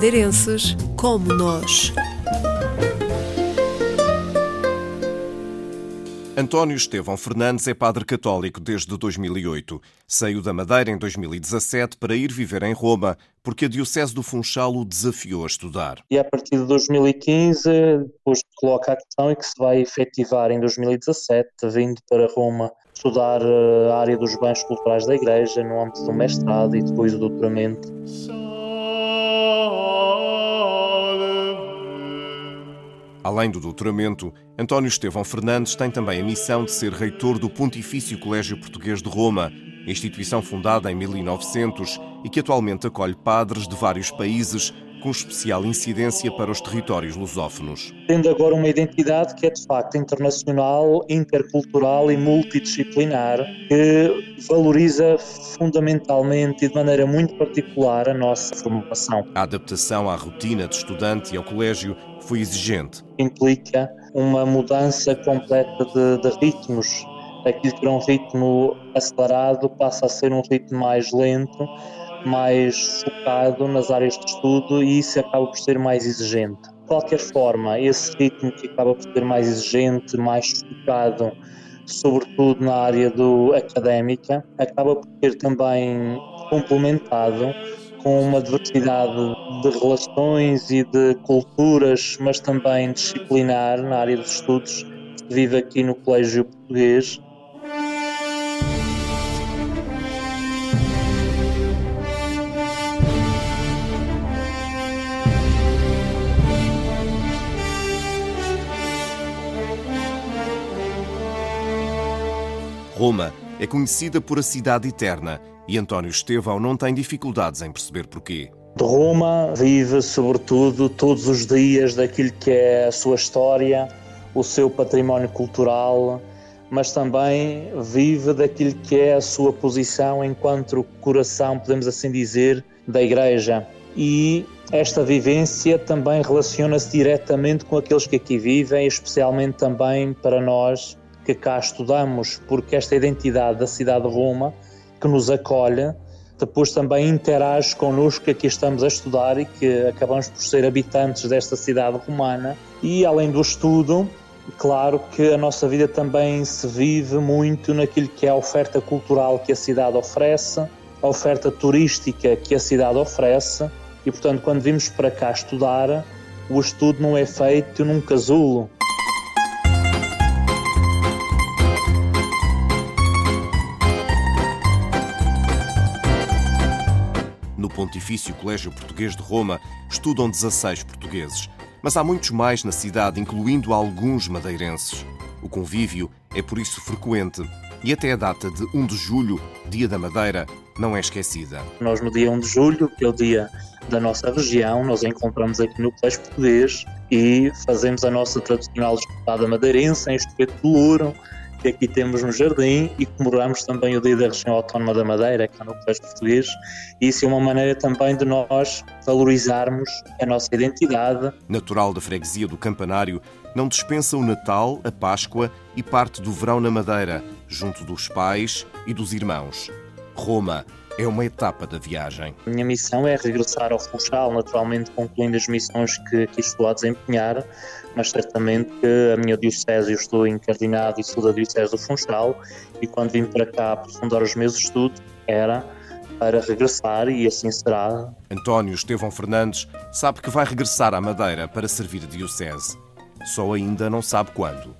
madeirenses como nós. António Estevão Fernandes é padre católico desde 2008. Saiu da Madeira em 2017 para ir viver em Roma, porque a Diocese do Funchal o desafiou a estudar. E a partir de 2015, depois coloca a questão e que se vai efetivar em 2017, vindo para Roma estudar eh, a área dos bens culturais da Igreja, no âmbito do mestrado e depois do doutoramento. Além do doutoramento, António Estevão Fernandes tem também a missão de ser reitor do Pontifício Colégio Português de Roma, instituição fundada em 1900 e que atualmente acolhe padres de vários países, com especial incidência para os territórios lusófonos. Tendo agora uma identidade que é de facto internacional, intercultural e multidisciplinar, que valoriza fundamentalmente e de maneira muito particular a nossa formação. A adaptação à rotina de estudante e ao colégio foi exigente. Implica uma mudança completa de, de ritmos. Aquilo que era um ritmo acelerado passa a ser um ritmo mais lento, mais focado nas áreas de estudo e isso acaba por ser mais exigente. De qualquer forma, esse ritmo que acaba por ser mais exigente, mais focado, sobretudo na área do académica, acaba por ser também complementado com uma diversidade de relações e de culturas, mas também disciplinar na área dos estudos que vive aqui no Colégio Português. Roma é conhecida por a cidade eterna e António Estevão não tem dificuldades em perceber porquê. De Roma vive, sobretudo, todos os dias daquilo que é a sua história, o seu património cultural, mas também vive daquilo que é a sua posição enquanto coração, podemos assim dizer, da Igreja. E esta vivência também relaciona-se diretamente com aqueles que aqui vivem, especialmente também para nós que cá estudamos, porque esta identidade da cidade de Roma que nos acolhe, depois também interage connosco que aqui estamos a estudar e que acabamos por ser habitantes desta cidade romana. E além do estudo, claro que a nossa vida também se vive muito naquilo que é a oferta cultural que a cidade oferece, a oferta turística que a cidade oferece. E portanto, quando vimos para cá estudar, o estudo não é feito num casulo, Pontifício Colégio Português de Roma estudam 16 portugueses, mas há muitos mais na cidade, incluindo alguns madeirenses. O convívio é por isso frequente e até a data de 1 de julho, Dia da Madeira, não é esquecida. Nós no dia 1 de julho, que é o dia da nossa região, nós encontramos aqui no Colégio Português e fazemos a nossa tradicional espetada madeirense em espeto de louro, que aqui temos no Jardim e comemoramos também o Dia da Região Autónoma da Madeira, cá no Colégio Português. E isso é uma maneira também de nós valorizarmos a nossa identidade. Natural da freguesia do Campanário, não dispensa o Natal, a Páscoa e parte do verão na Madeira, junto dos pais e dos irmãos. Roma é uma etapa da viagem. A minha missão é regressar ao Funchal, naturalmente concluindo as missões que aqui estou a desempenhar, mas certamente que a minha diocese, eu estou encardinado e sou da diocese do Funchal, e quando vim para cá aprofundar os meus estudos, era para regressar e assim será. António Estevão Fernandes sabe que vai regressar à Madeira para servir a diocese. Só ainda não sabe quando.